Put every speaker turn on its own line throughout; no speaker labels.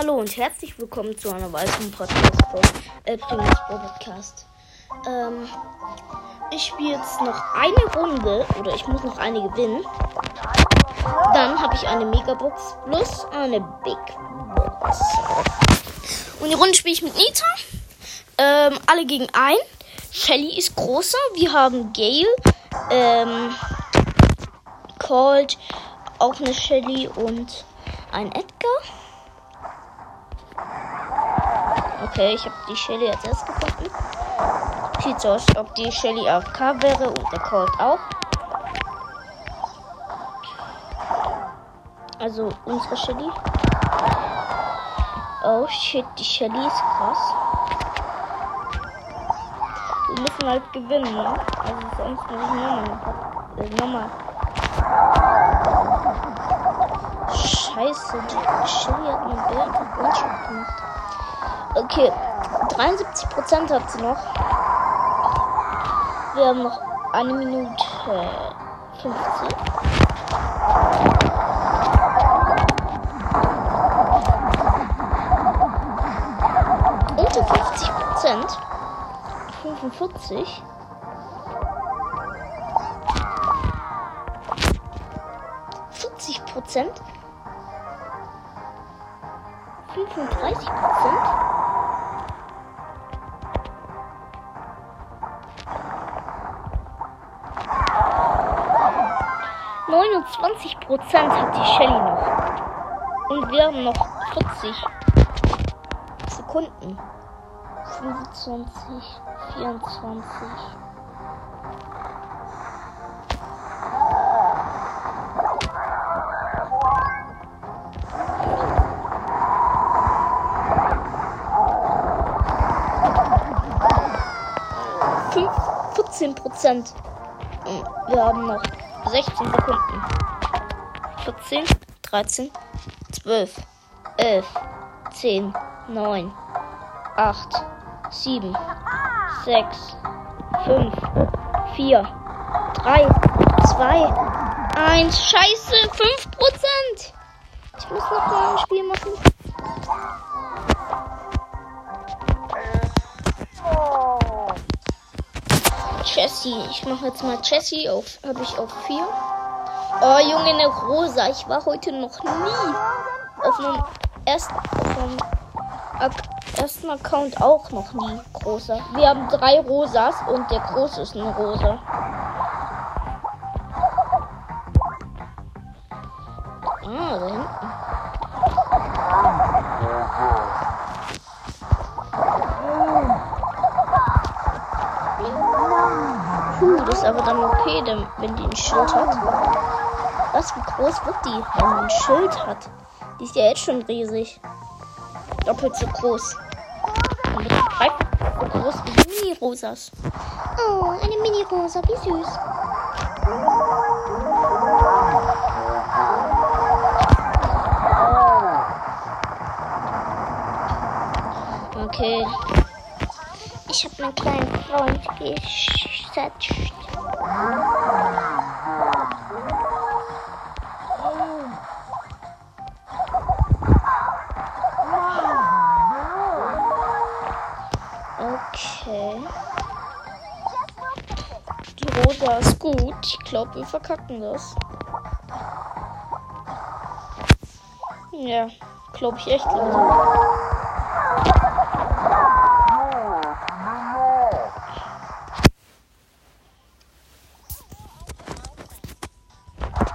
Hallo und herzlich willkommen zu einer weiteren Podcast von El Primus Podcast. Ähm, ich spiele jetzt noch eine Runde oder ich muss noch eine gewinnen. Dann habe ich eine Megabox plus eine Big Box. Und die Runde spiele ich mit Nita. Ähm, alle gegen ein. Shelly ist großer. Wir haben Gale, ähm, Cold, auch eine Shelly und ein Edgar. Okay, ich habe die Shelly jetzt erst gefunden. Sieht so aus, ob die Shelly AFK wäre und der Colt auch. Also unsere Shelly. Oh shit, die Shelly ist krass. Wir müssen halt gewinnen, ne? Also sonst muss ich nochmal. Äh, nochmal. Scheiße, die Shelly hat mir Bild One-Shot gemacht. Okay, 73% hat sie noch. Wir haben noch eine Minute 15. Unter 50 Prozent. 45. Vierzig Prozent. 35 Prozent. 29 Prozent hat die Shelly noch. Und wir haben noch 40 Sekunden. 25, 24. Fünf, 14 Prozent. Wir haben noch 16 Sekunden. 14, 13, 12, 11, 10, 9, 8, 7, 6, 5, 4, 3, 2, 1. Scheiße, 5 Prozent. Ich muss noch mal ein Spiel machen. Jessie. Ich mache jetzt mal Jessie auf. Habe ich auf 4. Oh, Junge, eine Rosa. Ich war heute noch nie auf einem ersten, auf einem ersten Account auch noch nie großer. Wir haben drei Rosas und der große ist eine Rosa. Ah, da hinten. Ist aber dann okay, wenn die ein Schild hat. Was, wie groß wird die, wenn die ein Schild hat? Die ist ja jetzt schon riesig. Doppelt so groß. Und so groß wie Mini-Rosas. Oh, eine Mini-Rosa, wie süß. Okay. Ich habe meinen kleinen Freund gesetzt. Okay. Die Rosa ist gut. Ich glaube, wir verkacken das. Ja, glaube ich echt,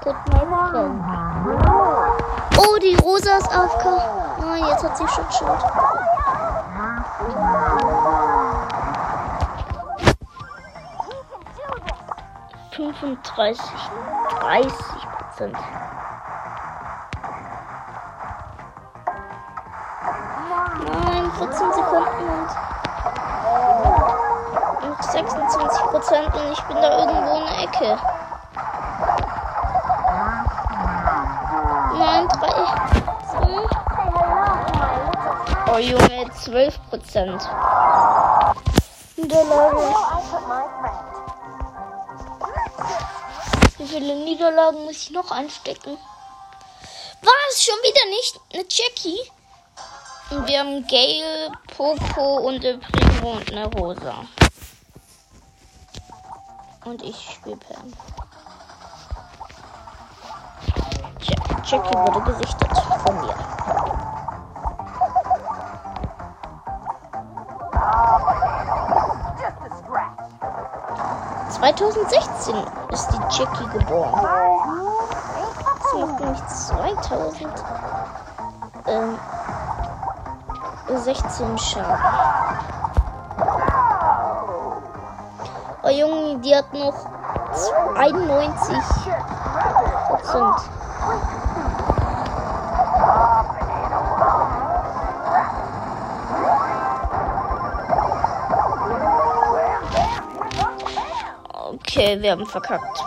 Oh, die Rosa ist AFK. Nein, jetzt hat sie Schutzschild. Fünfunddreißig, dreißig Prozent. Nein, 14 Sekunden und, und 26 Prozent und ich bin da irgendwo in der Ecke. Oh Junge, 12 Prozent. Niederlage. Wie viele Niederlagen muss ich noch einstecken? Was? Schon wieder nicht? Eine Jackie? Und wir haben Gale, Poco und El Primo und eine Rosa. Und ich spiele Pam. Jackie wurde gesichtet von mir. 2016 ist die Jackie geboren. Das macht nämlich 2016 Schaden. Oh Junge, die hat noch 91 Prozent. Okay, wir haben verkackt.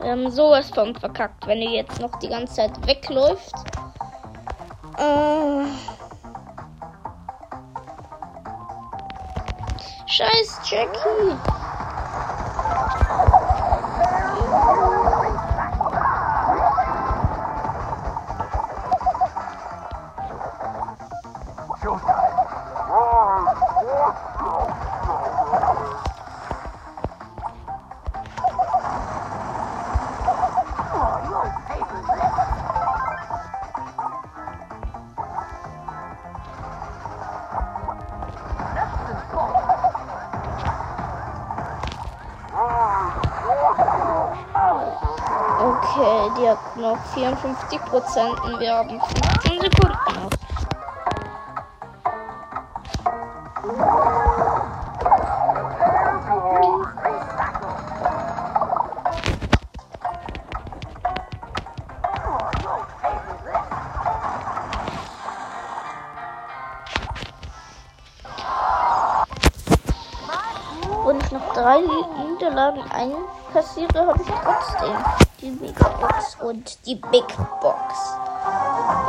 Wir haben sowas von verkackt, wenn ihr jetzt noch die ganze Zeit wegläuft. Äh Scheiß Jackie. Okay, die hat noch 54 Prozent und wir haben 15 Sekunden noch. Drei Niederlagen einkassiere, habe ich trotzdem die Megabox und die Big Box.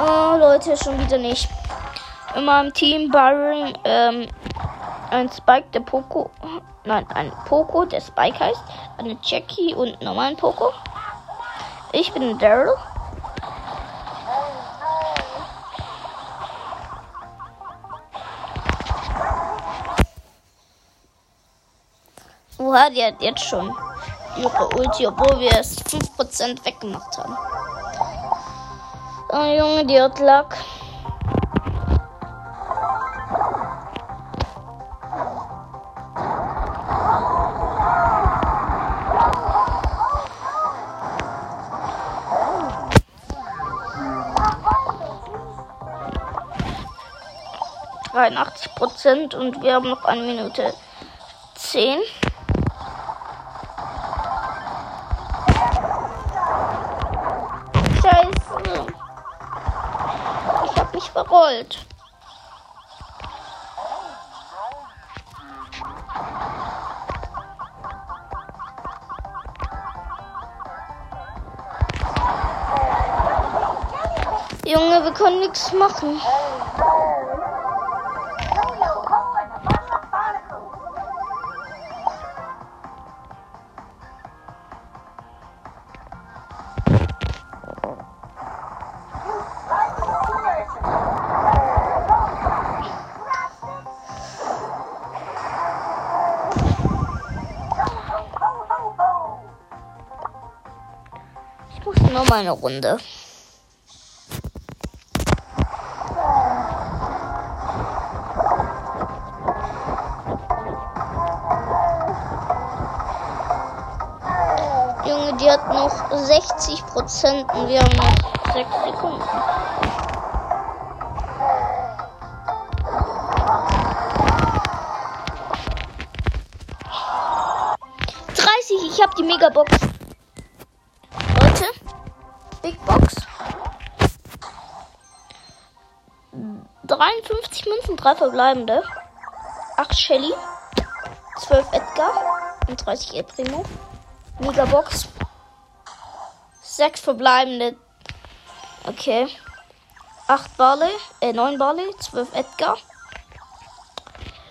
Oh, Leute, schon wieder nicht. In meinem Team Byron, ähm, ein Spike, der Poco, nein, ein Poco, der Spike heißt, eine Jackie und normalen Poco. Ich bin Daryl. Oha, die hat jetzt schon ihre Ulti, obwohl wir es 5% weggemacht haben. Oh Junge, die hat Lack. Prozent und wir haben noch eine Minute zehn. Mich verrollt. Junge, wir können nichts machen. Nur mal eine Runde. Junge, die hat noch 60 Prozent und wir haben noch 6 Sekunden. Ich habe die Megabox. 53 Münzen, 3 verbleibende. 8 Shelly. 12 Edgar. Und 30 El Primo. Megabox. 6 verbleibende. Okay. 8 Barley. Äh, 9 Barley. 12 Edgar.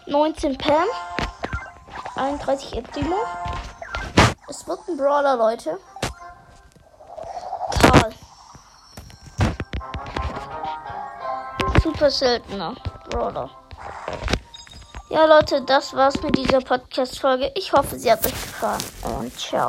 19 Pam. 31 El Primo. Es wird ein Brawler, Leute. Karl. Super seltener Brawler. Ja, Leute, das war's mit dieser Podcast-Folge. Ich hoffe, sie hat euch gefallen und ciao.